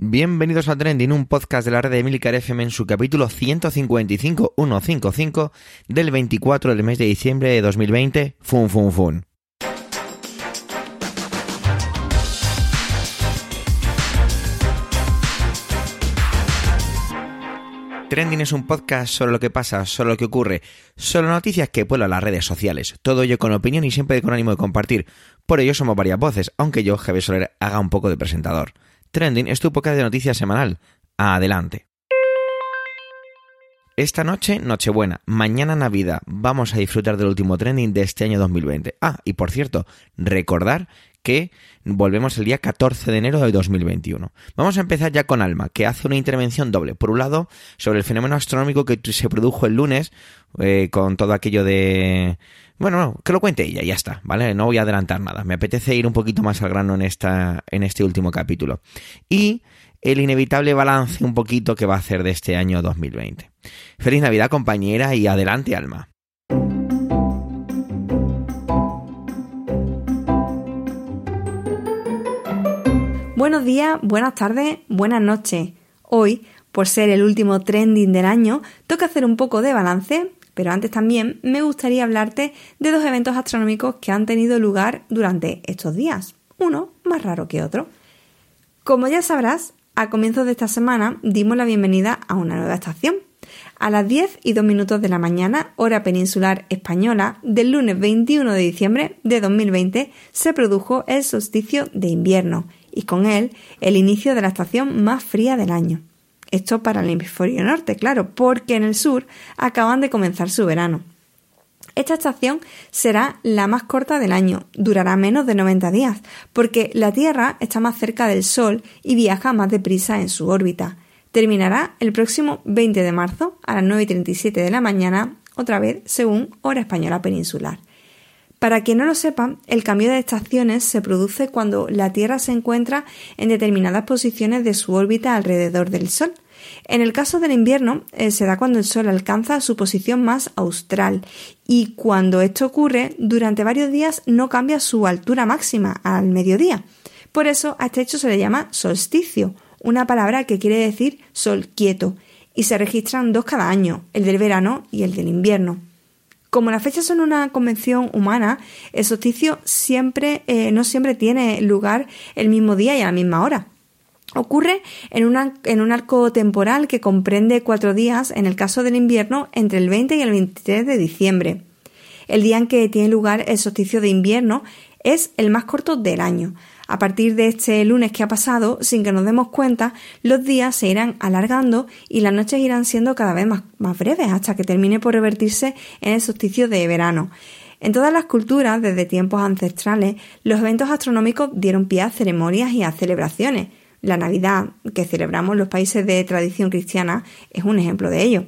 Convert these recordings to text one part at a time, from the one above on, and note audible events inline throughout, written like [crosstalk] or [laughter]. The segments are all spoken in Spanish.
Bienvenidos a Trending, un podcast de la red de Emilcar FM en su capítulo 155, 155 del 24 del mes de diciembre de 2020. Fun, fun, fun. Trending es un podcast sobre lo que pasa, sobre lo que ocurre, sobre noticias que pueblan las redes sociales. Todo ello con opinión y siempre con ánimo de compartir. Por ello somos varias voces, aunque yo, Javier Soler, haga un poco de presentador. Trending es tu podcast de noticias semanal. Adelante. Esta noche, Nochebuena. Mañana, Navidad. Vamos a disfrutar del último trending de este año 2020. Ah, y por cierto, recordar que volvemos el día 14 de enero de 2021. Vamos a empezar ya con Alma, que hace una intervención doble. Por un lado, sobre el fenómeno astronómico que se produjo el lunes, eh, con todo aquello de... Bueno, que lo cuente ella, ya está, ¿vale? No voy a adelantar nada. Me apetece ir un poquito más al grano en, esta, en este último capítulo. Y el inevitable balance un poquito que va a hacer de este año 2020. Feliz Navidad, compañera, y adelante, Alma. Buenos días, buenas tardes, buenas noches. Hoy, por ser el último trending del año, toca hacer un poco de balance, pero antes también me gustaría hablarte de dos eventos astronómicos que han tenido lugar durante estos días, uno más raro que otro. Como ya sabrás, a comienzos de esta semana dimos la bienvenida a una nueva estación. A las 10 y 2 minutos de la mañana, hora peninsular española, del lunes 21 de diciembre de 2020, se produjo el solsticio de invierno y con él el inicio de la estación más fría del año. Esto para el hemisferio norte, claro, porque en el sur acaban de comenzar su verano. Esta estación será la más corta del año, durará menos de 90 días, porque la Tierra está más cerca del Sol y viaja más deprisa en su órbita. Terminará el próximo 20 de marzo a las 9.37 de la mañana, otra vez según hora española peninsular. Para quien no lo sepa, el cambio de estaciones se produce cuando la Tierra se encuentra en determinadas posiciones de su órbita alrededor del Sol. En el caso del invierno, eh, se da cuando el Sol alcanza su posición más austral y cuando esto ocurre, durante varios días no cambia su altura máxima al mediodía. Por eso a este hecho se le llama solsticio, una palabra que quiere decir sol quieto, y se registran dos cada año, el del verano y el del invierno. Como las fechas son una convención humana, el solsticio siempre, eh, no siempre tiene lugar el mismo día y a la misma hora. Ocurre en, en, un arco temporal que comprende cuatro días, en el caso del invierno, entre el 20 y el 23 de diciembre. El día en que tiene lugar el solsticio de invierno es el más corto del año. A partir de este lunes que ha pasado, sin que nos demos cuenta, los días se irán alargando y las noches irán siendo cada vez más, breves hasta que termine por revertirse en el solsticio de verano. En todas las culturas, desde tiempos ancestrales, los eventos astronómicos dieron pie a ceremonias y a celebraciones. La Navidad, que celebramos los países de tradición cristiana, es un ejemplo de ello.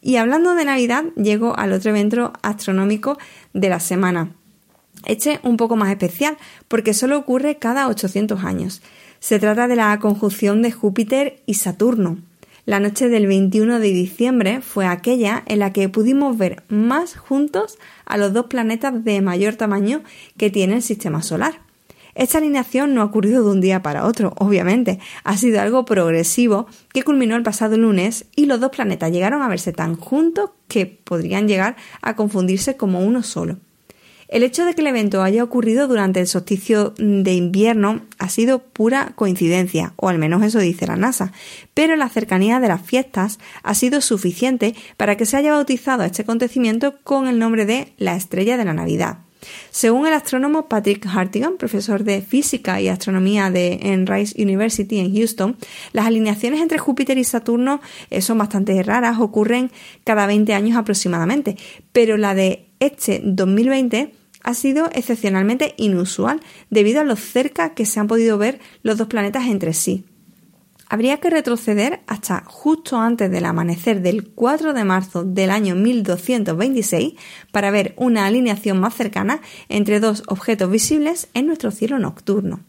Y hablando de Navidad, llego al otro evento astronómico de la semana, este un poco más especial porque solo ocurre cada 800 años. Se trata de la conjunción de Júpiter y Saturno. La noche del 21 de diciembre fue aquella en la que pudimos ver más juntos a los dos planetas de mayor tamaño que tiene el sistema solar. Esta alineación no ha ocurrido de un día para otro, obviamente, ha sido algo progresivo que culminó el pasado lunes y los dos planetas llegaron a verse tan juntos que podrían llegar a confundirse como uno solo. El hecho de que el evento haya ocurrido durante el solsticio de invierno ha sido pura coincidencia, o al menos eso dice la NASA, pero la cercanía de las fiestas ha sido suficiente para que se haya bautizado este acontecimiento con el nombre de la estrella de la Navidad. Según el astrónomo Patrick Hartigan, profesor de física y astronomía de en Rice University en Houston, las alineaciones entre Júpiter y Saturno eh, son bastante raras, ocurren cada 20 años aproximadamente, pero la de este 2020 ha sido excepcionalmente inusual debido a lo cerca que se han podido ver los dos planetas entre sí. Habría que retroceder hasta justo antes del amanecer del 4 de marzo del año 1226 para ver una alineación más cercana entre dos objetos visibles en nuestro cielo nocturno.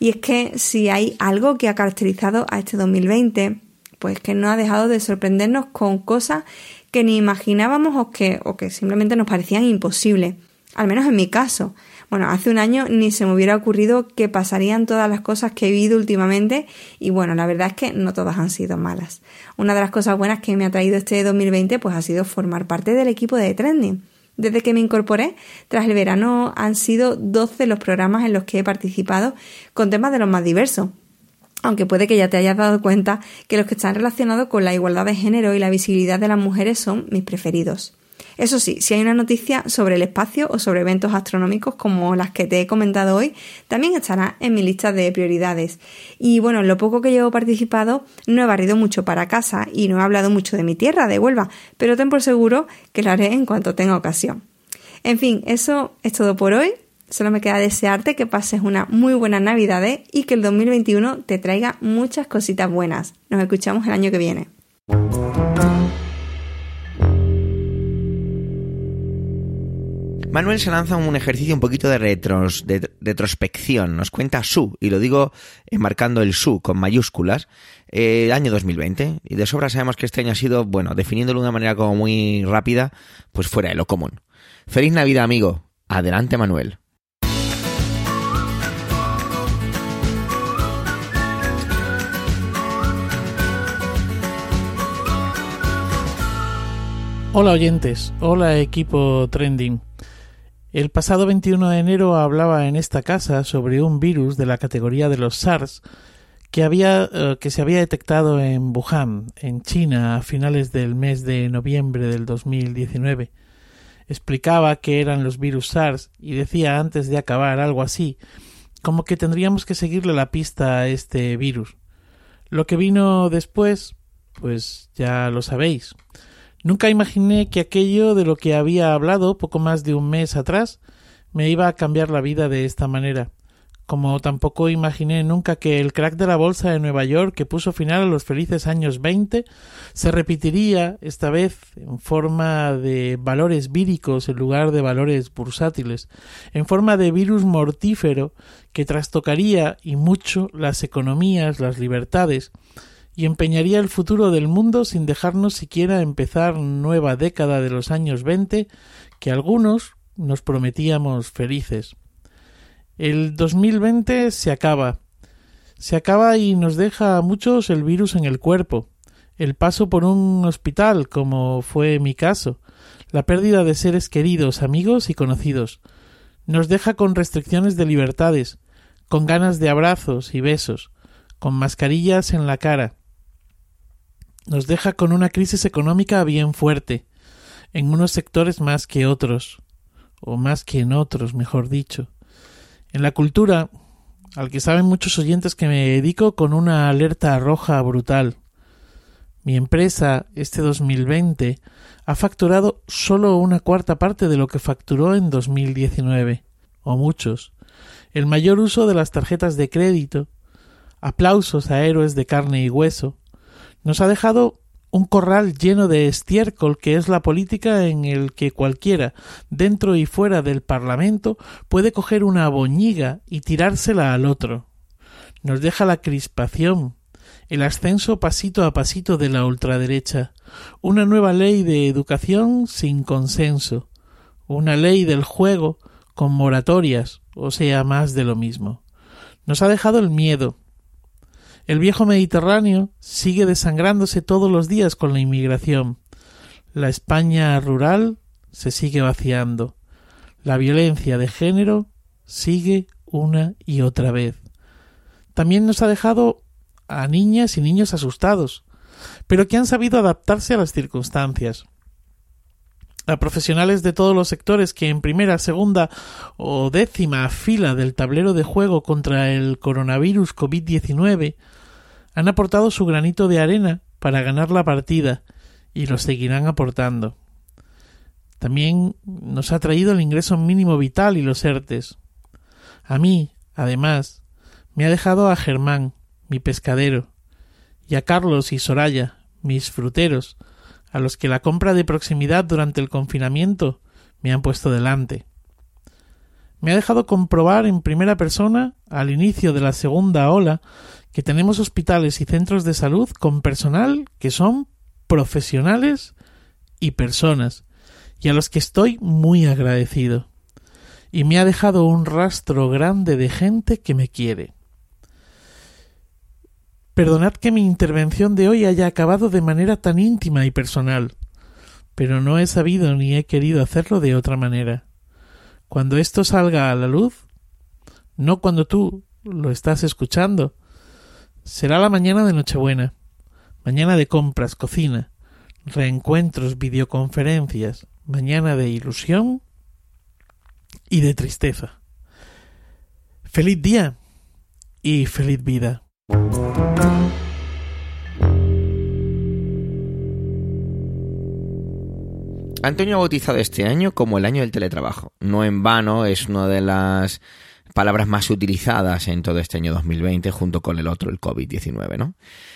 Y es que si hay algo que ha caracterizado a este 2020, pues que no ha dejado de sorprendernos con cosas que ni imaginábamos o que, o que simplemente nos parecían imposibles, al menos en mi caso. Bueno, hace un año ni se me hubiera ocurrido que pasarían todas las cosas que he vivido últimamente y bueno, la verdad es que no todas han sido malas. Una de las cosas buenas que me ha traído este 2020 pues ha sido formar parte del equipo de Trending. Desde que me incorporé, tras el verano, han sido 12 los programas en los que he participado con temas de los más diversos. Aunque puede que ya te hayas dado cuenta que los que están relacionados con la igualdad de género y la visibilidad de las mujeres son mis preferidos. Eso sí, si hay una noticia sobre el espacio o sobre eventos astronómicos como las que te he comentado hoy, también estará en mi lista de prioridades. Y bueno, en lo poco que llevo participado, no he barrido mucho para casa y no he hablado mucho de mi tierra, de Huelva, pero ten por seguro que lo haré en cuanto tenga ocasión. En fin, eso es todo por hoy. Solo me queda desearte que pases una muy buena Navidad y que el 2021 te traiga muchas cositas buenas. Nos escuchamos el año que viene. Manuel se lanza un ejercicio un poquito de, retros, de, retrospección. Nos cuenta su, y lo digo enmarcando el su con mayúsculas, año 2020. Y de sobra sabemos que este año ha sido, bueno, definiéndolo de una manera como muy rápida, pues fuera de lo común. Feliz Navidad, amigo. Adelante, Manuel. Hola oyentes, hola equipo Trending. El pasado 21 de enero hablaba en esta casa sobre un virus de la categoría de los SARS que, había, eh, que se había detectado en Wuhan, en China, a finales del mes de noviembre del 2019. Explicaba que eran los virus SARS y decía antes de acabar algo así, como que tendríamos que seguirle la pista a este virus. Lo que vino después, pues ya lo sabéis. Nunca imaginé que aquello de lo que había hablado poco más de un mes atrás me iba a cambiar la vida de esta manera, como tampoco imaginé nunca que el crack de la bolsa de Nueva York que puso final a los felices años 20 se repetiría esta vez en forma de valores víricos en lugar de valores bursátiles, en forma de virus mortífero que trastocaría y mucho las economías, las libertades, y empeñaría el futuro del mundo sin dejarnos siquiera empezar nueva década de los años veinte que algunos nos prometíamos felices. El 2020 se acaba. Se acaba y nos deja a muchos el virus en el cuerpo, el paso por un hospital, como fue mi caso, la pérdida de seres queridos, amigos y conocidos. Nos deja con restricciones de libertades, con ganas de abrazos y besos, con mascarillas en la cara, nos deja con una crisis económica bien fuerte, en unos sectores más que otros, o más que en otros, mejor dicho. En la cultura, al que saben muchos oyentes que me dedico con una alerta roja brutal. Mi empresa, este 2020, ha facturado solo una cuarta parte de lo que facturó en 2019, o muchos. El mayor uso de las tarjetas de crédito, aplausos a héroes de carne y hueso, nos ha dejado un corral lleno de estiércol que es la política en el que cualquiera, dentro y fuera del Parlamento, puede coger una boñiga y tirársela al otro. Nos deja la crispación, el ascenso pasito a pasito de la ultraderecha, una nueva ley de educación sin consenso, una ley del juego con moratorias, o sea, más de lo mismo. Nos ha dejado el miedo, el viejo Mediterráneo sigue desangrándose todos los días con la inmigración. La España rural se sigue vaciando. La violencia de género sigue una y otra vez. También nos ha dejado a niñas y niños asustados, pero que han sabido adaptarse a las circunstancias. A profesionales de todos los sectores que en primera, segunda o décima fila del tablero de juego contra el coronavirus COVID-19 han aportado su granito de arena para ganar la partida y lo seguirán aportando. También nos ha traído el ingreso mínimo vital y los ERTES. A mí, además, me ha dejado a Germán, mi pescadero, y a Carlos y Soraya, mis fruteros, a los que la compra de proximidad durante el confinamiento me han puesto delante. Me ha dejado comprobar en primera persona, al inicio de la segunda ola, que tenemos hospitales y centros de salud con personal que son profesionales y personas, y a los que estoy muy agradecido. y me ha dejado un rastro grande de gente que me quiere. Perdonad que mi intervención de hoy haya acabado de manera tan íntima y personal, pero no he sabido ni he querido hacerlo de otra manera. Cuando esto salga a la luz, no cuando tú lo estás escuchando, será la mañana de Nochebuena, mañana de compras, cocina, reencuentros, videoconferencias, mañana de ilusión y de tristeza. Feliz día y feliz vida. Antonio ha bautizado este año como el año del teletrabajo. No en vano es una de las palabras más utilizadas en todo este año 2020 junto con el otro, el COVID-19, ¿no?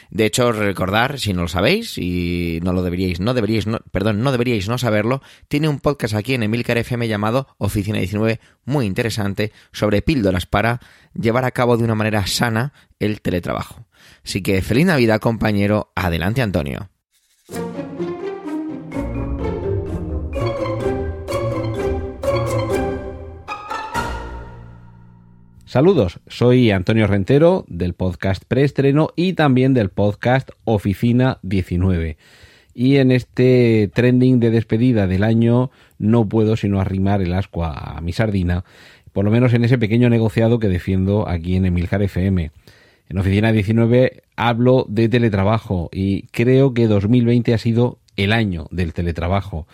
De hecho, recordar, si no lo sabéis y no lo deberíais, no deberíais, no, perdón, no deberíais no saberlo, tiene un podcast aquí en Emilcar FM llamado Oficina 19, muy interesante, sobre píldoras para llevar a cabo de una manera sana el teletrabajo. Así que feliz Navidad, compañero. Adelante, Antonio. Saludos, soy Antonio Rentero del podcast Preestreno y también del podcast Oficina 19. Y en este trending de despedida del año no puedo sino arrimar el asco a mi sardina, por lo menos en ese pequeño negociado que defiendo aquí en Emilcar FM. En Oficina 19 hablo de teletrabajo y creo que 2020 ha sido el año del teletrabajo.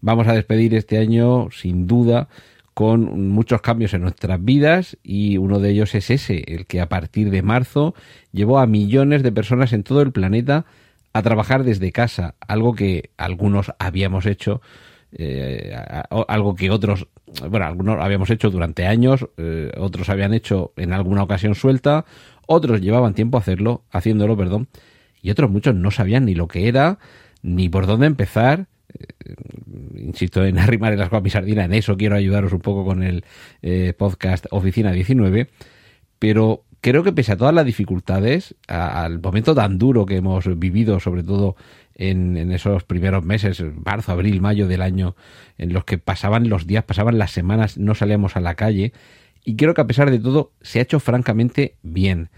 Vamos a despedir este año sin duda con muchos cambios en nuestras vidas y uno de ellos es ese, el que a partir de marzo llevó a millones de personas en todo el planeta a trabajar desde casa, algo que algunos habíamos hecho, eh, algo que otros, bueno, algunos habíamos hecho durante años, eh, otros habían hecho en alguna ocasión suelta, otros llevaban tiempo hacerlo, haciéndolo, perdón, y otros muchos no sabían ni lo que era, ni por dónde empezar, insisto en [laughs] arrimar el asco a mi sardina, en eso quiero ayudaros un poco con el eh, podcast Oficina 19, pero creo que pese a todas las dificultades, al momento tan duro que hemos vivido, sobre todo en, en, esos primeros meses, marzo, abril, mayo del año, en los que pasaban los días, pasaban las semanas, no salíamos a la calle, y creo que a pesar de todo se ha hecho francamente bien.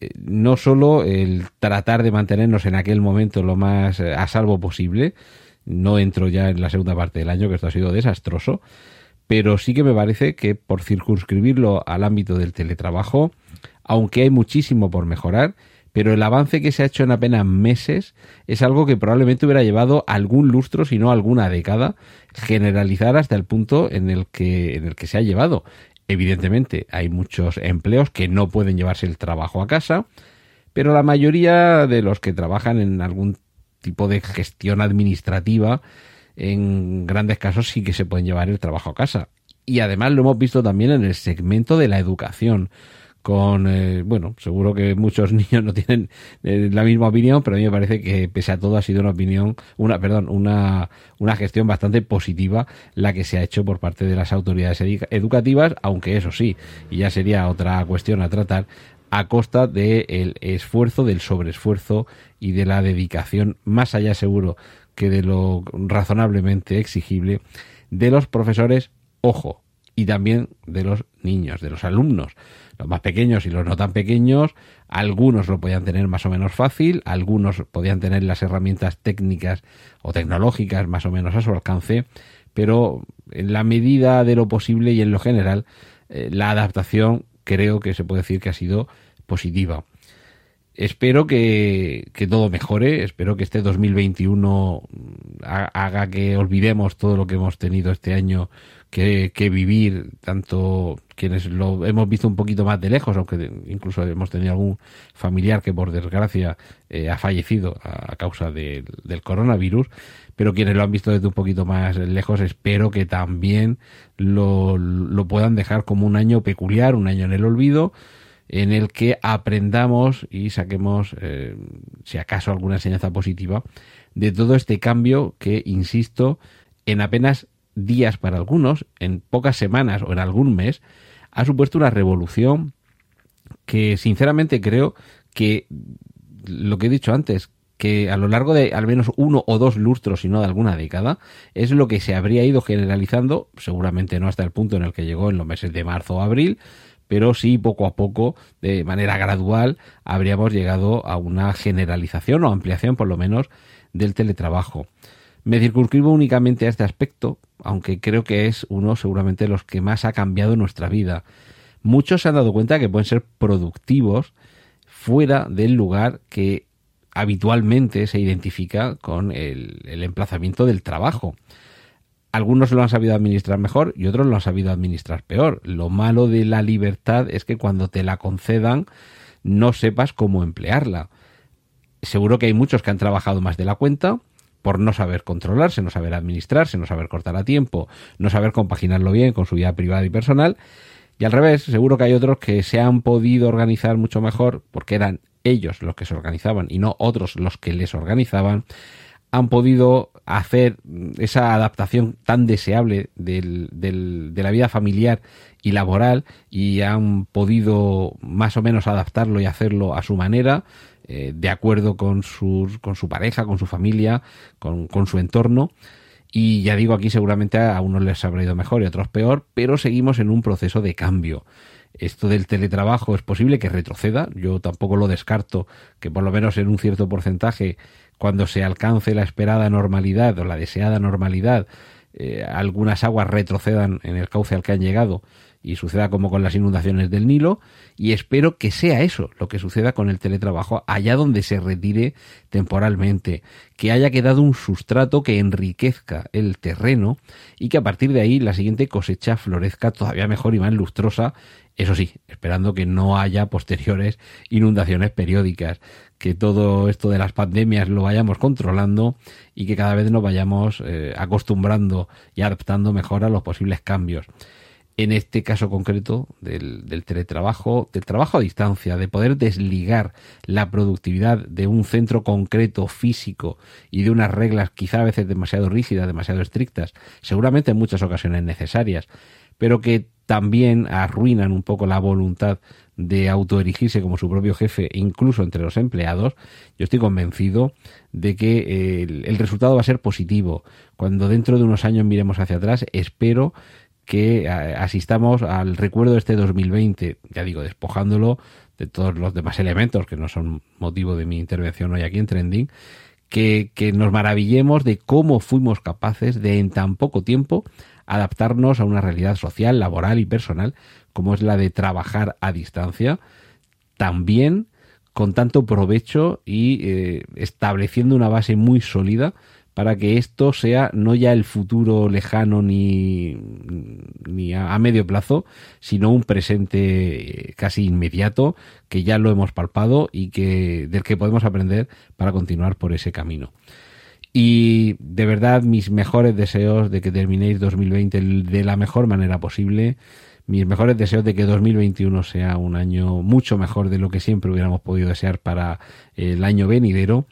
Eh, no solo el tratar de mantenernos en aquel momento lo más a salvo posible, no entro ya en la segunda parte del año, que esto ha sido desastroso, pero sí que me parece que por circunscribirlo al ámbito del teletrabajo, aunque hay muchísimo por mejorar, pero el avance que se ha hecho en apenas meses es algo que probablemente hubiera llevado algún lustro, si no alguna década, generalizar hasta el punto en el que, en el que se ha llevado. Evidentemente, hay muchos empleos que no pueden llevarse el trabajo a casa, pero la mayoría de los que trabajan en algún tipo de gestión administrativa, en grandes casos sí que se pueden llevar el trabajo a casa. Y además lo hemos visto también en el segmento de la educación con, eh, bueno, seguro que muchos [laughs] niños no tienen eh, la misma opinión, pero a mí me parece que pese a todo ha sido una opinión, una, perdón, una, una gestión bastante positiva la que se ha hecho por parte de las autoridades educativas, aunque eso sí, y ya sería otra cuestión a tratar, a costa del esfuerzo, del sobreesfuerzo y de la dedicación, más allá seguro que de lo razonablemente exigible, de los profesores, ojo, y también de los niños, de los alumnos, los más pequeños y los no tan pequeños, algunos lo podían tener más o menos fácil, algunos podían tener las herramientas técnicas o tecnológicas más o menos a su alcance, pero en la medida de lo posible y en lo general, eh, la adaptación creo que se puede decir que ha sido positiva. Espero que, todo mejore, espero que este 2021 haga que olvidemos todo lo que hemos tenido este año que, vivir, tanto quienes lo hemos visto un poquito más de lejos, aunque incluso hemos tenido algún familiar que por desgracia eh, ha fallecido a, causa del coronavirus, pero quienes lo han visto desde un poquito más lejos, espero que también lo, lo puedan dejar como un año peculiar, un año en el olvido, en el que aprendamos y saquemos, eh, si acaso, alguna enseñanza positiva de todo este cambio que, insisto, en apenas días para algunos, en pocas semanas o en algún mes, ha supuesto una revolución que sinceramente creo que lo que he dicho antes, que a lo largo de al menos uno o dos lustros, si no de alguna década, es lo que se habría ido generalizando, seguramente no hasta el punto en el que llegó en los meses de marzo o abril, pero sí poco a poco, de manera gradual, habríamos llegado a una generalización o ampliación por lo menos del teletrabajo. Me circunscribo únicamente a este aspecto, aunque creo que es uno seguramente de los que más ha cambiado nuestra vida. Muchos se han dado cuenta que pueden ser productivos fuera del lugar que habitualmente se identifica con el, el emplazamiento del trabajo algunos lo han sabido administrar mejor y otros lo han sabido administrar peor. Lo malo de la libertad es que cuando te la concedan no sepas cómo emplearla. Seguro que hay muchos que han trabajado más de la cuenta por no saber controlarse, no saber administrarse, no saber cortar a tiempo, no saber compaginarlo bien con su vida privada y personal. Y al revés, seguro que hay otros que se han podido organizar mucho mejor porque eran ellos los que se organizaban y no otros los que les organizaban han podido hacer esa adaptación tan deseable de la vida familiar y laboral y han podido más o menos adaptarlo y hacerlo a su manera, eh, de acuerdo con, sus, con su pareja, con su familia, con, con su entorno. Y ya digo, aquí seguramente a unos les habrá ido mejor y a otros peor, pero seguimos en un proceso de cambio. Esto del teletrabajo es posible que retroceda, yo tampoco lo descarto, que por lo menos en un cierto porcentaje cuando se alcance la esperada normalidad o la deseada normalidad, eh, algunas aguas retrocedan en el cauce al que han llegado y suceda como con las inundaciones del Nilo y espero que sea eso lo que suceda con el teletrabajo allá donde se retire temporalmente, que haya quedado un sustrato que enriquezca el terreno y que a partir de ahí la siguiente cosecha florezca todavía mejor y más lustrosa eso sí, esperando que no haya posteriores inundaciones periódicas, que todo esto de las pandemias lo vayamos controlando y que cada vez nos vayamos eh, acostumbrando y adaptando mejor a los posibles cambios. En este caso concreto del, teletrabajo, del trabajo a distancia, de poder desligar la productividad de un centro concreto físico y de unas reglas quizá a veces demasiado rígidas, demasiado estrictas, seguramente en muchas ocasiones necesarias, pero que también arruinan un poco la voluntad de autoerigirse como su propio jefe, incluso entre los empleados, yo estoy convencido de que eh, el, resultado va a ser positivo. Cuando dentro de unos años miremos hacia atrás, espero que eh, asistamos al recuerdo de este 2020, ya digo, despojándolo de todos los demás elementos que no son motivo de mi intervención hoy aquí en Trending, que, que nos maravillemos de cómo fuimos capaces de en tan poco tiempo adaptarnos a una realidad social, laboral y personal como es la de trabajar a distancia, también con tanto provecho y eh, estableciendo una base muy sólida para que esto sea no ya el futuro lejano ni, ni a, medio plazo, sino un presente eh, casi inmediato que ya lo hemos palpado y que del que podemos aprender para continuar por ese camino. Y de verdad, mis mejores deseos de que terminéis 2020 de la mejor manera posible. Mis mejores deseos de que 2021 sea un año mucho mejor de lo que siempre hubiéramos podido desear para el año venidero.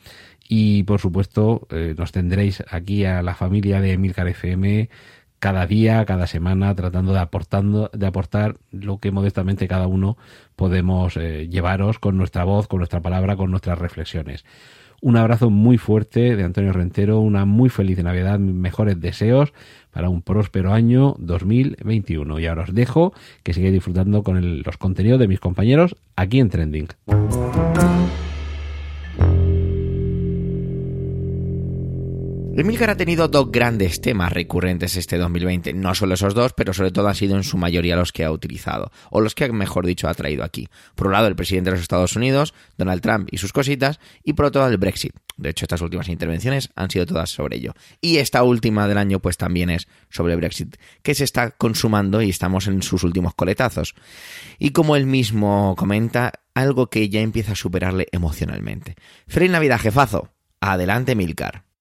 Y por supuesto, eh, nos tendréis aquí a la familia de Emilcar FM cada día, cada semana, tratando de, aportando, de aportar lo que modestamente cada uno podemos eh, llevaros con nuestra voz, con nuestra palabra, con nuestras reflexiones. Un abrazo muy fuerte de Antonio Rentero, una muy feliz Navidad, mejores deseos para un próspero año 2021. Y ahora os dejo que sigáis disfrutando con los contenidos de mis compañeros aquí en Trending. Emilcar ha tenido dos grandes temas recurrentes este 2020. No solo esos dos, pero sobre todo han sido en su mayoría los que ha utilizado, o los que, mejor dicho, ha traído aquí. Por un lado, el presidente de los Estados Unidos, Donald Trump y sus cositas, y por otro lado, el Brexit. De hecho, estas últimas intervenciones han sido todas sobre ello. Y esta última del año, pues también es sobre Brexit, que se está consumando y estamos en sus últimos coletazos. Y como él mismo comenta, algo que ya empieza a superarle emocionalmente. Feliz Navidad, jefazo. Adelante, Milcar.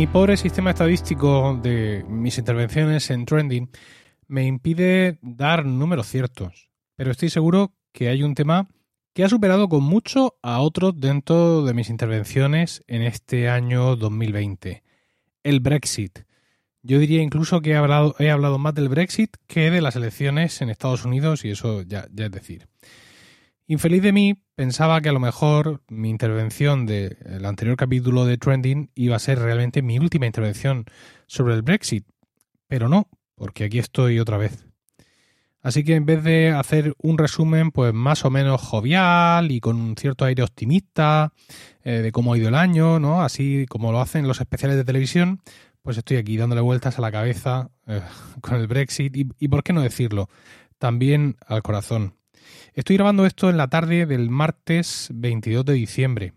Mi pobre sistema estadístico de mis intervenciones en Trending me impide dar números ciertos, pero estoy seguro que hay un tema que ha superado con mucho a otros dentro de mis intervenciones en este año 2020, el Brexit. Yo diría incluso que he hablado, más del Brexit que de las elecciones en Estados Unidos y eso ya es decir. Infeliz de mí, pensaba que a lo mejor mi intervención del anterior capítulo de Trending iba a ser realmente mi última intervención sobre el Brexit, pero no, porque aquí estoy otra vez. Así que en vez de hacer un resumen pues más o menos jovial y con un cierto aire optimista eh, de cómo ha ido el año, ¿no? Así como lo hacen los especiales de televisión, pues estoy aquí dándole vueltas a la cabeza eh, [laughs] con el Brexit y, y, por qué no decirlo, también al corazón. Estoy grabando esto en la tarde del martes 22 de diciembre.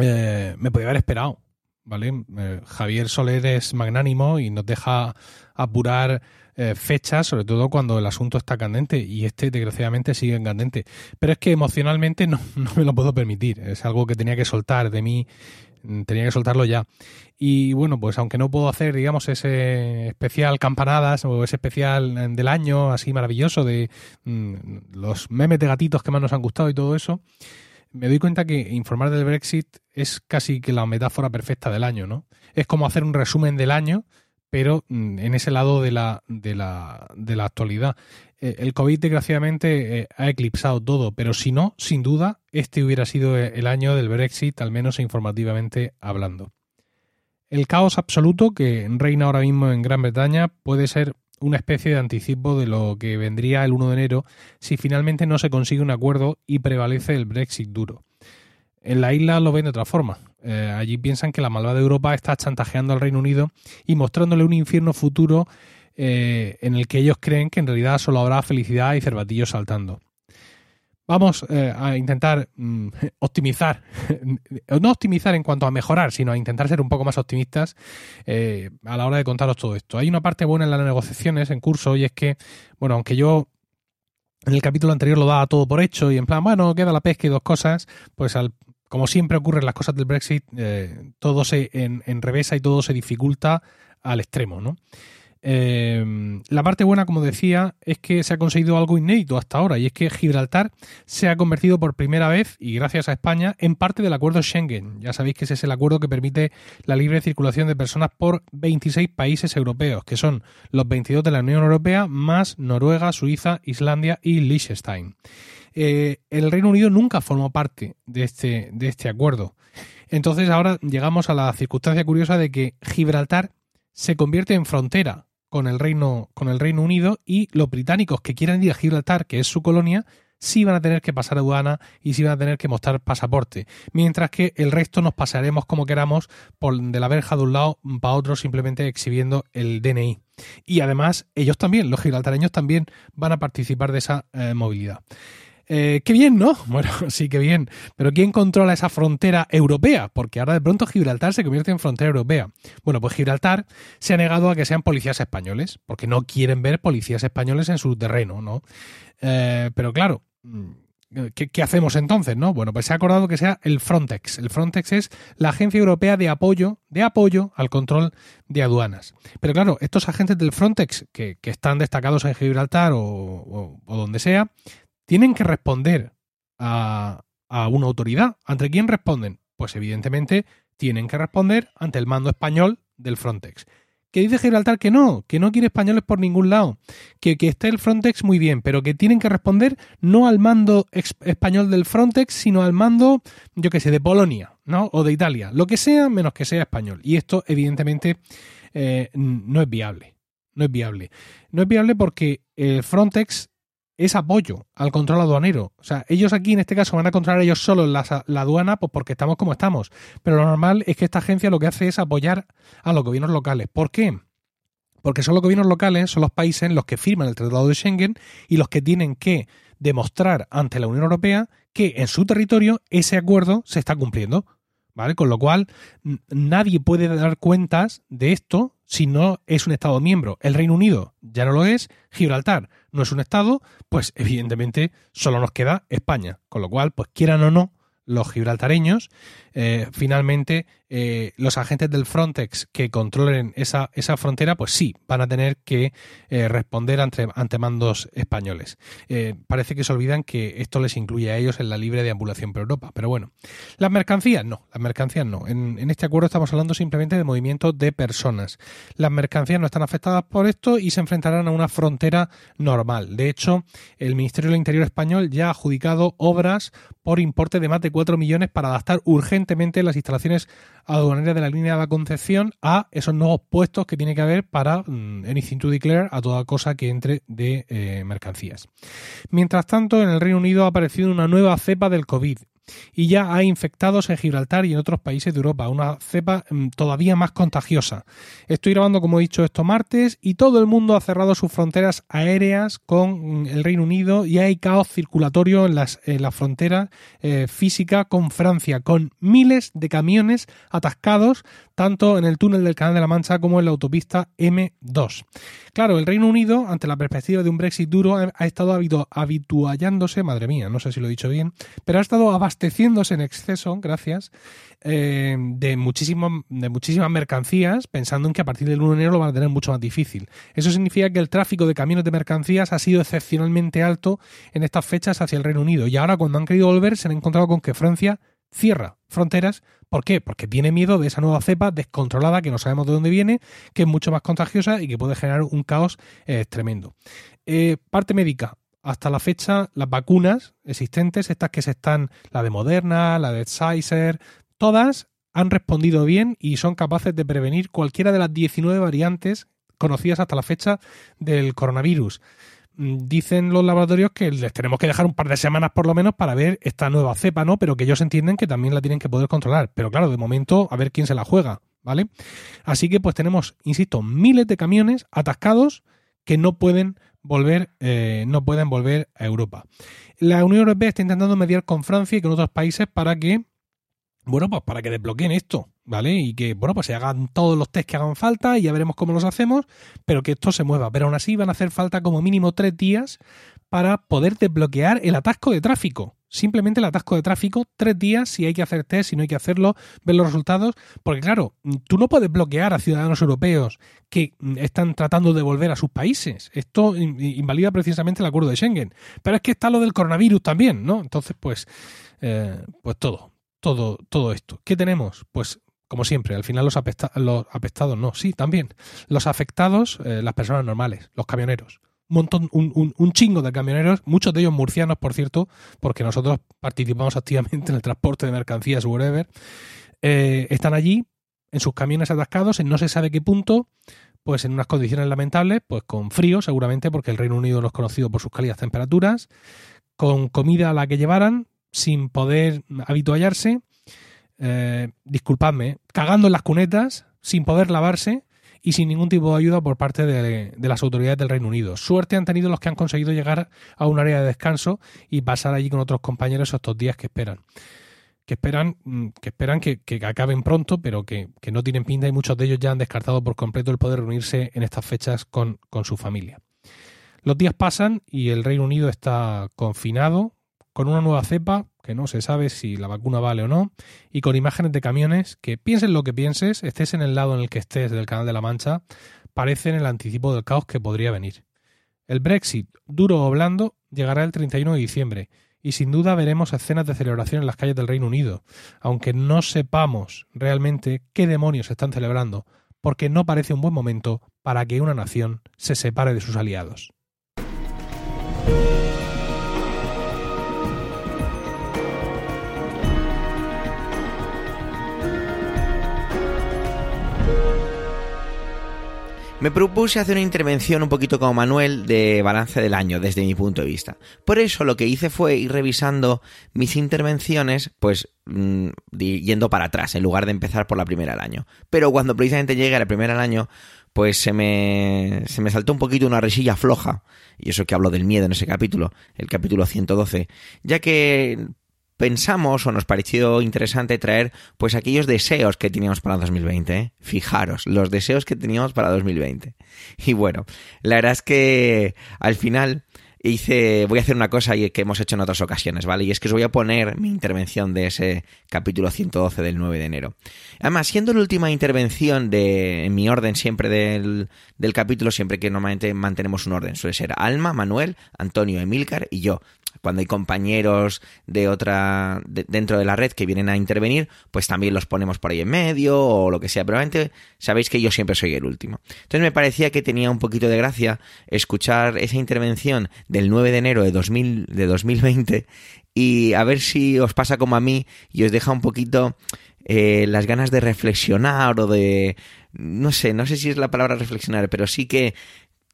Eh, me podía haber esperado, ¿vale? Eh, Javier Soler es magnánimo y nos deja apurar eh, fechas, sobre todo cuando el asunto está candente y este desgraciadamente sigue en candente. Pero es que emocionalmente [laughs] no, no me lo puedo permitir, es algo que tenía que soltar de mí tenía que soltarlo ya. Y bueno, pues aunque no puedo hacer, digamos, ese especial campanadas o ese especial eh, del año así maravilloso de mm, los memes de gatitos que más nos han gustado y todo eso, me doy cuenta que informar del Brexit es casi que la metáfora perfecta del año, ¿no? Es como hacer un resumen del año, pero mm, en ese lado de la, de la, de la actualidad. Eh, el COVID desgraciadamente eh, ha eclipsado todo, pero si no, sin duda, este hubiera sido eh, el año del Brexit, al menos informativamente hablando. El caos absoluto que reina ahora mismo en Gran Bretaña puede ser una especie de anticipo de lo que vendría el 1 de enero si finalmente no se consigue un acuerdo y prevalece el Brexit duro. En la isla lo ven de otra forma. allí piensan que la malvada Europa está chantajeando al Reino Unido y mostrándole un infierno futuro eh, en el que ellos creen que en realidad solo habrá felicidad y cervatillos saltando. Vamos eh, a intentar mm, [laughs] optimizar, [laughs] no optimizar en cuanto a mejorar, sino a intentar ser un poco más optimistas eh, a la hora de contaros todo esto. Hay una parte buena en las negociaciones en curso y es que, bueno, aunque yo en el capítulo anterior lo daba todo por hecho y en plan, bueno, queda la pesca y dos cosas, pues al, como siempre ocurre en las cosas del Brexit, todo se en, enrevesa y todo se dificulta al extremo, ¿no? Eh, la parte buena, como decía, es que se ha conseguido algo inédito hasta ahora, y es que Gibraltar se ha convertido por primera vez, y gracias a España, en parte del acuerdo Schengen. Ya sabéis que ese es el acuerdo que permite la libre circulación de personas por 26 países europeos, que son los 22 de la Unión Europea, más Noruega, Suiza, Islandia y Liechtenstein. Eh, el Reino Unido nunca formó parte de este, de este acuerdo. Entonces ahora llegamos a la circunstancia curiosa de que Gibraltar se convierte en frontera con el Reino, con el Reino Unido y los británicos que quieran ir a Gibraltar, que es su colonia, sí van a tener que pasar aduana y sí van a tener que mostrar pasaporte, mientras que el resto nos pasaremos como queramos por de la verja de un lado para otro simplemente exhibiendo el DNI. Y además ellos también, los gibraltareños también van a participar de esa eh, movilidad. Eh, qué bien, ¿no? [laughs] Bueno, sí, qué bien. Pero ¿quién controla esa frontera europea? Porque ahora de pronto Gibraltar se convierte en frontera europea. Bueno, pues Gibraltar se ha negado a que sean policías españoles, porque no quieren ver policías españoles en su terreno, ¿no? Eh, pero claro, mm, ¿Qué, hacemos entonces? ¿no? Bueno, pues se ha acordado que sea el Frontex. El Frontex es la agencia europea de apoyo, de apoyo al control de aduanas. Pero claro, estos agentes del Frontex que, están destacados en Gibraltar o, donde sea, tienen que responder a, una autoridad. ¿Ante quién responden? Pues evidentemente tienen que responder ante el mando español del Frontex. ¿Qué dice Gibraltar que no, que no quiere españoles por ningún lado, que, que esté el Frontex muy bien, pero que tienen que responder no al mando español del Frontex, sino al mando, yo qué sé, de Polonia, ¿no? O de Italia, lo que sea, menos que sea español. Y esto, evidentemente, eh, no es viable. No es viable. No es viable porque el Frontex es apoyo al control aduanero. O sea, ellos aquí en este caso van a controlar ellos solo la, la, aduana pues porque estamos como estamos. Pero lo normal es que esta agencia lo que hace es apoyar a los gobiernos locales. ¿Por qué? Porque son los gobiernos locales, son los países los que firman el Tratado de Schengen y los que tienen que demostrar ante la Unión Europea que en su territorio ese acuerdo se está cumpliendo. ¿Vale? Con lo cual, nadie puede dar cuentas de esto si no es un Estado miembro. El Reino Unido ya no lo es, Gibraltar no es un Estado, pues evidentemente solo nos queda España. Con lo cual, pues quieran o no, los gibraltareños eh, finalmente eh, los agentes del Frontex que controlen esa, esa frontera, pues sí, van a tener que eh, responder ante, ante, mandos españoles. Eh, parece que se olvidan que esto les incluye a ellos en la libre deambulación por Europa. Pero bueno, las mercancías no, las mercancías no. En, en este acuerdo estamos hablando simplemente de movimiento de personas. Las mercancías no están afectadas por esto y se enfrentarán a una frontera normal. De hecho, el Ministerio del Interior español ya ha adjudicado obras por importe de más de 4 millones para adaptar urgentemente las instalaciones aduaneras de la línea de la Concepción a esos nuevos puestos que tiene que haber para mm, anything to declare a toda cosa que entre de eh, mercancías. Mientras tanto, en el Reino Unido ha aparecido una nueva cepa del COVID y ya hay infectados en Gibraltar y en otros países de Europa, una cepa mm, todavía más contagiosa. Estoy grabando, como he dicho, esto martes y todo el mundo ha cerrado sus fronteras aéreas con mm, el Reino Unido y hay caos circulatorio en las, en fronteras eh, física con Francia, con miles de camiones atascados tanto en el túnel del Canal de la Mancha como en la autopista M2. Claro, el Reino Unido, ante la perspectiva de un Brexit duro, ha, estado habituallándose, madre mía, no sé si lo he dicho bien, pero ha estado abasteciéndose en exceso, gracias, eh, de, muchísimo, de muchísimas mercancías, pensando en que a partir del 1 de enero lo van a tener mucho más difícil. Eso significa que el tráfico de camiones de mercancías ha sido excepcionalmente alto en estas fechas hacia el Reino Unido. Y ahora, cuando han querido volver, se han encontrado con que Francia cierra fronteras. ¿Por qué? Porque tiene miedo de esa nueva cepa descontrolada que no sabemos de dónde viene, que es mucho más contagiosa y que puede generar un caos eh, tremendo. Eh, parte médica. Hasta la fecha, las vacunas existentes, estas que se están, la de Moderna, la de Pfizer, todas han respondido bien y son capaces de prevenir cualquiera de las 19 variantes conocidas hasta la fecha del coronavirus. Mm, dicen los laboratorios que les tenemos que dejar un par de semanas por lo menos para ver esta nueva cepa, ¿no? Pero que ellos entienden que también la tienen que poder controlar. Pero claro, de momento, a ver quién se la juega, ¿vale? Así que pues tenemos, insisto, miles de camiones atascados que no pueden volver, eh, no pueden volver a Europa. La Unión Europea está intentando mediar con Francia y con otros países para que, bueno, pues para que desbloqueen esto. ¿vale? Y que, bueno, pues se hagan todos los test que hagan falta y ya veremos cómo los hacemos, pero que esto se mueva. Pero aún así van a hacer falta como mínimo tres días para poder desbloquear el atasco de tráfico. Simplemente el atasco de tráfico, tres días, si hay que hacer test, si no hay que hacerlo, ver los resultados, porque claro, tú no puedes bloquear a ciudadanos europeos que están tratando de volver a sus países. Esto invalida precisamente el acuerdo de Schengen. Pero es que está lo del coronavirus también, ¿no? Entonces, pues, eh, pues todo, todo, todo esto. ¿Qué tenemos? Pues como siempre, al final los, apestados no, sí, también. Los afectados, eh, las personas normales, los camioneros. Un montón, un, un, chingo de camioneros, muchos de ellos murcianos, por cierto, porque nosotros participamos activamente en el transporte de mercancías, whatever. Eh, están allí, en sus camiones atascados, en no se sabe qué punto, pues en unas condiciones lamentables, pues con frío, seguramente, porque el Reino Unido no es conocido por sus cálidas temperaturas, con comida a la que llevaran, sin poder habituallarse eh, disculpadme, cagando en las cunetas, sin poder lavarse y sin ningún tipo de ayuda por parte de, las autoridades del Reino Unido. Suerte han tenido los que han conseguido llegar a un área de descanso y pasar allí con otros compañeros estos días que esperan. Que esperan, mm, que, esperan que, acaben pronto, pero que, no tienen pinta y muchos de ellos ya han descartado por completo el poder reunirse en estas fechas con, con su familia. Los días pasan y el Reino Unido está confinado con una nueva cepa que no se sabe si la vacuna vale o no, y con imágenes de camiones que, piensen lo que pienses, estés en el lado en el que estés del Canal de la Mancha, parecen el anticipo del caos que podría venir. El Brexit, duro o blando, llegará el 31 de diciembre, y sin duda veremos escenas de celebración en las calles del Reino Unido, aunque no sepamos realmente qué demonios están celebrando, porque no parece un buen momento para que una nación se separe de sus aliados. Me propuse hacer una intervención un poquito como Manuel de balance del año desde mi punto de vista. Por eso lo que hice fue ir revisando mis intervenciones, pues mm, yendo para atrás en lugar de empezar por la primera del año. Pero cuando precisamente llegué a la primera del año, pues se me, se me saltó un poquito una risilla floja. Y eso que hablo del miedo en ese capítulo, el capítulo 112. Ya que pensamos o nos pareció interesante traer pues aquellos deseos que teníamos para 2020. ¿eh? Fijaros, los deseos que teníamos para 2020. Y bueno, la verdad es que al final hice, voy a hacer una cosa que hemos hecho en otras ocasiones, ¿vale? Y es que os voy a poner mi intervención de ese capítulo 112 del 9 de enero. Además, siendo la última intervención de, en mi orden siempre del, del capítulo, siempre que normalmente mantenemos un orden, suele ser Alma, Manuel, Antonio, Emilcar y yo cuando hay compañeros de otra dentro de la red que vienen a intervenir, pues también los ponemos por ahí en medio o lo que sea. Probablemente sabéis que yo siempre soy el último. Entonces me parecía que tenía un poquito de gracia escuchar esa intervención del 9 de enero de, 2000, de 2020 y a ver si os pasa como a mí y os deja un poquito eh, las ganas de reflexionar o de no sé, no sé si es la palabra reflexionar, pero sí que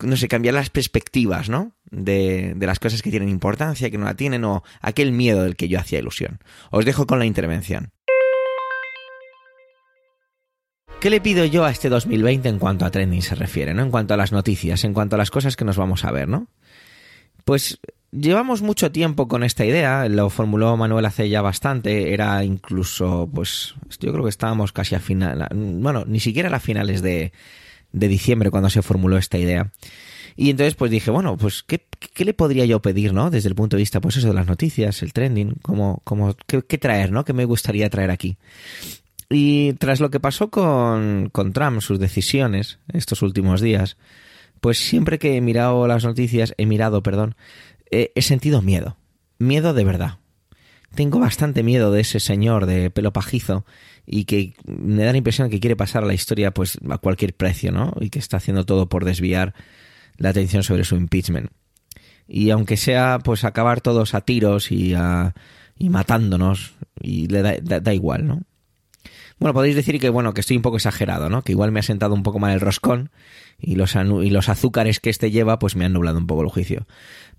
no sé, cambiar las perspectivas, ¿no? De, de, las cosas que tienen importancia, que no la tienen, o aquel miedo del que yo hacía ilusión. Os dejo con la intervención. ¿Qué le pido yo a este 2020 en cuanto a trending se refiere, ¿no? En cuanto a las noticias, en cuanto a las cosas que nos vamos a ver, ¿no? Pues llevamos mucho tiempo con esta idea, lo formuló Manuel hace ya bastante, era incluso, pues, yo creo que estábamos casi a final, bueno, ni siquiera a finales de, de diciembre cuando se formuló esta idea. Y entonces pues dije, bueno, pues ¿qué, qué le podría yo pedir, ¿no? Desde el punto de vista, pues eso de las noticias, el trending, como, como, ¿qué, traer, ¿no? ¿Qué me gustaría traer aquí? Y tras lo que pasó con, con Trump, sus decisiones estos últimos días, pues siempre que he mirado las noticias, he mirado, perdón, he sentido miedo. Miedo de verdad. Tengo bastante miedo de ese señor de pelo pajizo y que me da la impresión que quiere pasar a la historia pues a cualquier precio, ¿no? Y que está haciendo todo por desviar la atención sobre su impeachment. Y aunque sea pues acabar todos a tiros y, a, y matándonos, y le da, da, igual, ¿no? Bueno, podéis decir que bueno, que estoy un poco exagerado, ¿no? Que igual me ha sentado un poco mal el roscón y los, y los azúcares que este lleva pues me han nublado un poco el juicio.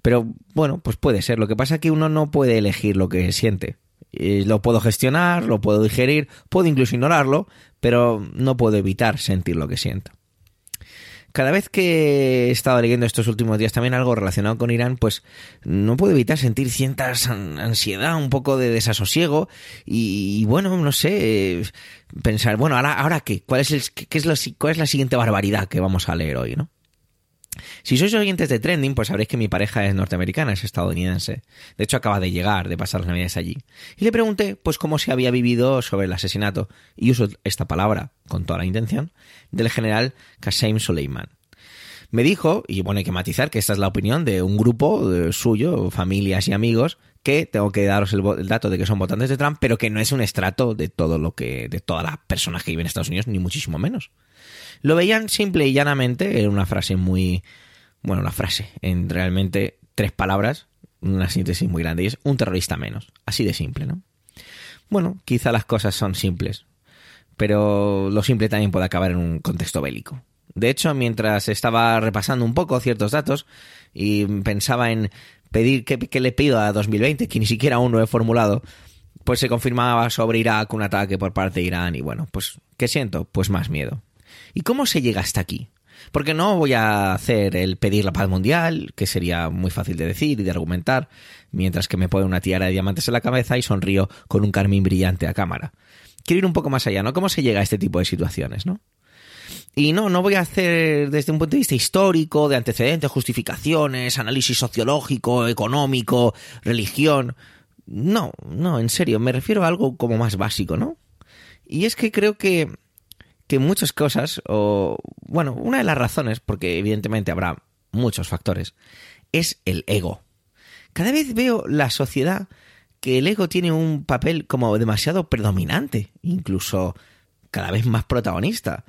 Pero bueno, pues puede ser. Lo que pasa es que uno no puede elegir lo que siente. lo puedo gestionar, lo puedo digerir, puedo incluso ignorarlo, pero no puedo evitar sentir lo que siento. Cada vez que he estado leyendo estos últimos días también algo relacionado con Irán, pues no puedo evitar sentir cierta ansiedad, un poco de desasosiego y, bueno, no sé, pensar, bueno, ahora, ahora qué, ¿Cuál es, el, qué es lo, cuál es la siguiente barbaridad que vamos a leer hoy, ¿no? Si sois oyentes de Trending, pues sabréis que mi pareja es norteamericana, es estadounidense. De hecho, acaba de llegar, de pasar las navidades allí. Y le pregunté, pues, cómo se había vivido sobre el asesinato, y uso esta palabra con toda la intención, del general Qasem Soleiman. Me dijo, y bueno, hay que matizar que esta es la opinión de un grupo suyo, familias y amigos, que tengo que daros el, el, dato de que son votantes de Trump, pero que no es un estrato de todo lo que, de todas las personas que viven en Estados Unidos, ni muchísimo menos. Lo veían simple y llanamente, en una frase muy, bueno, una frase, en realmente tres palabras, una síntesis muy grande, y es un terrorista menos. Así de simple, ¿no? Bueno, quizá las cosas son simples, pero lo simple también puede acabar en un contexto bélico. De hecho, mientras estaba repasando un poco ciertos datos y pensaba en pedir qué, le pido a 2020, que ni siquiera aún lo he formulado, pues se confirmaba sobre Irak un ataque por parte de Irán y bueno, pues ¿qué siento? Pues más miedo. ¿Y cómo se llega hasta aquí? Porque no voy a hacer el pedir la paz mundial, que sería muy fácil de decir y de argumentar, mientras que me pone una tiara de diamantes en la cabeza y sonrío con un carmín brillante a cámara. Quiero ir un poco más allá, ¿no? ¿Cómo se llega a este tipo de situaciones, no? Y no, no voy a hacer desde un punto de vista histórico, de antecedentes, justificaciones, análisis sociológico, económico, religión. No, no, en serio, me refiero a algo como más básico, ¿no? Y es que creo que que muchas cosas, o bueno, una de las razones, porque evidentemente habrá muchos factores, es el ego. Cada vez veo la sociedad que el ego tiene un papel como demasiado predominante, incluso cada vez más protagonista.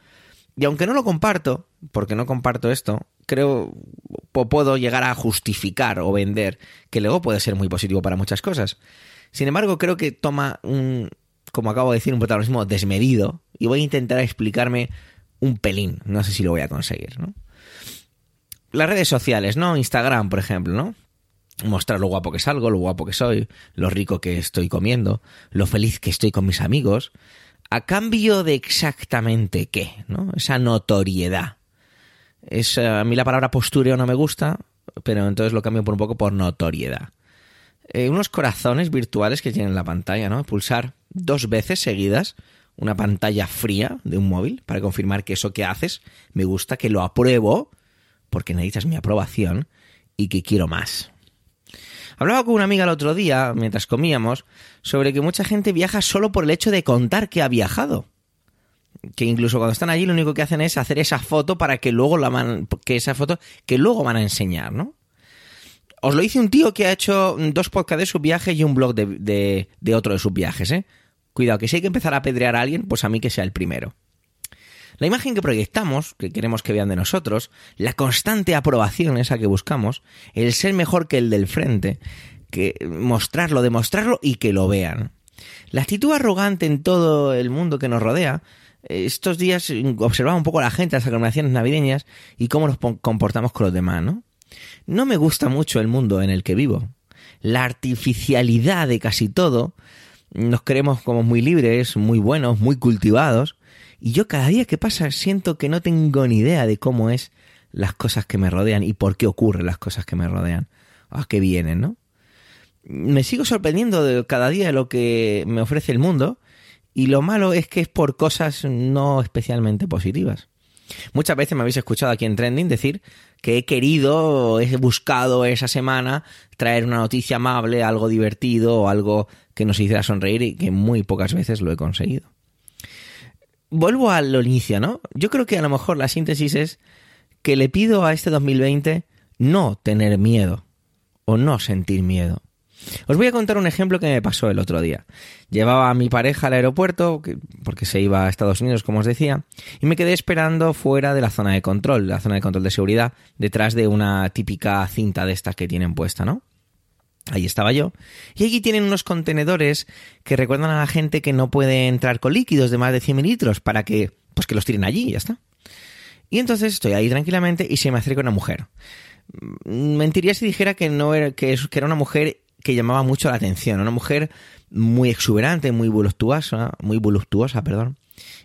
Y aunque no lo comparto, porque no comparto esto, creo puedo llegar a justificar o vender que el ego puede ser muy positivo para muchas cosas. Sin embargo, creo que toma un, como acabo de decir, un protagonismo desmedido y voy a intentar explicarme un pelín. No sé si lo voy a conseguir, ¿no? Las redes sociales, ¿no? Instagram, por ejemplo, ¿no? Mostrar lo guapo que salgo, lo guapo que soy, lo rico que estoy comiendo, lo feliz que estoy con mis amigos, a cambio de exactamente qué, ¿no? Esa notoriedad. Es, a mí la palabra postureo no me gusta, pero entonces lo cambio por un poco por notoriedad. Eh, unos corazones virtuales que tienen en la pantalla, ¿no? Pulsar dos veces seguidas una pantalla fría de un móvil para confirmar que eso que haces me gusta, que lo apruebo, porque necesitas mi aprobación y que quiero más. Hablaba con una amiga el otro día, mientras comíamos, sobre que mucha gente viaja solo por el hecho de contar que ha viajado. Que incluso cuando están allí lo único que hacen es hacer esa foto para que luego la que esa foto que luego van a enseñar, ¿no? Os lo dice un tío que ha hecho dos podcasts de su viaje y un blog de, de, de otro de sus viajes, ¿eh? Cuidado, que si hay que empezar a apedrear a alguien, pues a mí que sea el primero. La imagen que proyectamos, que queremos que vean de nosotros, la constante aprobación esa que buscamos, el ser mejor que el del frente, que mostrarlo, demostrarlo y que lo vean. La actitud arrogante en todo el mundo que nos rodea, estos días observaba un poco a la gente, las aglomeraciones navideñas y cómo nos comportamos con los demás, ¿no? No me gusta mucho el mundo en el que vivo. La artificialidad de casi todo, nos creemos como muy libres, muy buenos, muy cultivados, y yo cada día que pasa siento que no tengo ni idea de cómo es las cosas que me rodean y por qué ocurren las cosas que me rodean. A qué vienen, ¿no? Me sigo sorprendiendo de cada día de lo que me ofrece el mundo y lo malo es que es por cosas no especialmente positivas. Muchas veces me habéis escuchado aquí en Trending decir que he querido, he buscado esa semana traer una noticia amable, algo divertido o algo que nos hiciera sonreír y que muy pocas veces lo he conseguido vuelvo al inicio, ¿no? Yo creo que a lo mejor la síntesis es que le pido a este 2020 no tener miedo o no sentir miedo. Os voy a contar un ejemplo que me pasó el otro día. Llevaba a mi pareja al aeropuerto, porque se iba a Estados Unidos, como os decía, y me quedé esperando fuera de la zona de control, la zona de control de seguridad, detrás de una típica cinta de estas que tienen puesta, ¿no? Ahí estaba yo. Y aquí tienen unos contenedores que recuerdan a la gente que no puede entrar con líquidos de más de 100 mililitros para que, pues que los tiren allí y ya está. Y entonces estoy ahí tranquilamente y se me acerca una mujer. Mm, mentiría si dijera que no era, que era una mujer que llamaba mucho la atención, una mujer muy exuberante, muy voluptuosa, muy voluptuosa, perdón.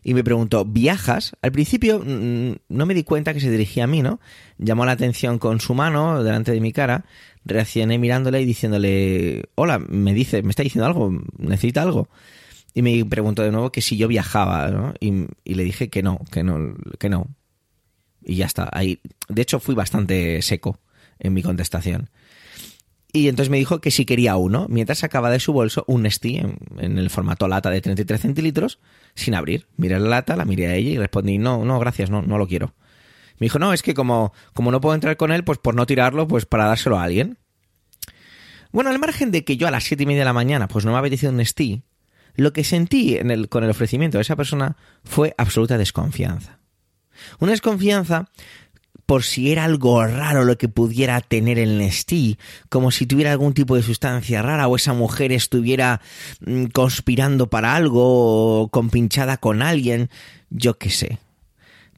Y me preguntó, ¿viajas? Al principio mm, no me di cuenta que se dirigía a mí, ¿no? Llamó la atención con su mano delante de mi cara reaccioné mirándole y diciéndole, hola, me dice, me está diciendo algo, necesita algo. Y me preguntó de nuevo que si yo viajaba, ¿no? Y, le dije que no, que no, que no. Y ya está. Ahí, de hecho, fui bastante seco en mi contestación. Y entonces me dijo que si quería uno, mientras sacaba de su bolso un Nestí en, el formato lata de 33 centilitros, sin abrir. Miré la lata, la miré a ella y respondí, no, no, gracias, no, no lo quiero. Me dijo, no, es que como, como no puedo entrar con él, pues por no tirarlo, pues para dárselo a alguien. Bueno, al margen de que yo a las siete y media de la mañana, pues no me apetecido un Stee, lo que sentí en el, con el ofrecimiento de esa persona fue absoluta desconfianza. Una desconfianza por si era algo raro lo que pudiera tener el Nestí, como si tuviera algún tipo de sustancia rara o esa mujer estuviera mm, conspirando para algo o compinchada con alguien, yo qué sé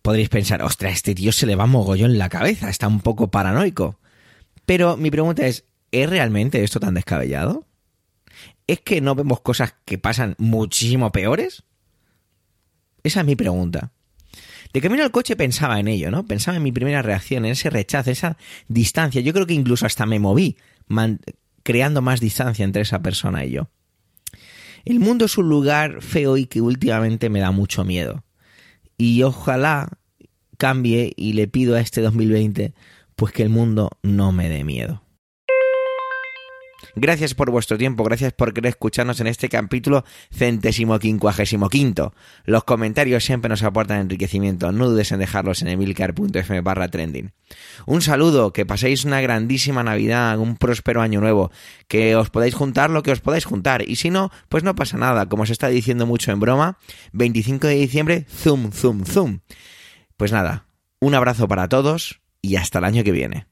podréis pensar, ostras, este tío se le va mogollón en la cabeza, está un poco paranoico. Pero mi pregunta es, ¿es realmente esto tan descabellado? ¿Es que no vemos cosas que pasan muchísimo peores? Esa es mi pregunta. De camino al coche pensaba en ello, ¿no? Pensaba en mi primera reacción, en ese rechazo, esa distancia. Yo creo que incluso hasta me moví, creando más distancia entre esa persona y yo. El mundo es un lugar feo y que últimamente me da mucho miedo y ojalá cambie y le pido a este 2020 pues que el mundo no me dé miedo. Gracias por vuestro tiempo, gracias por querer escucharnos en este capítulo centésimo quincuagésimo quinto. Los comentarios siempre nos aportan enriquecimiento, no dudes en dejarlos en emilcar.fm barra trending. Un saludo, que paséis una grandísima Navidad, un próspero año nuevo, que os podáis juntar lo que os podáis juntar, y si no, pues no pasa nada, como se está diciendo mucho en broma, 25 de diciembre, zoom, zoom, zoom. Pues nada, un abrazo para todos y hasta el año que viene.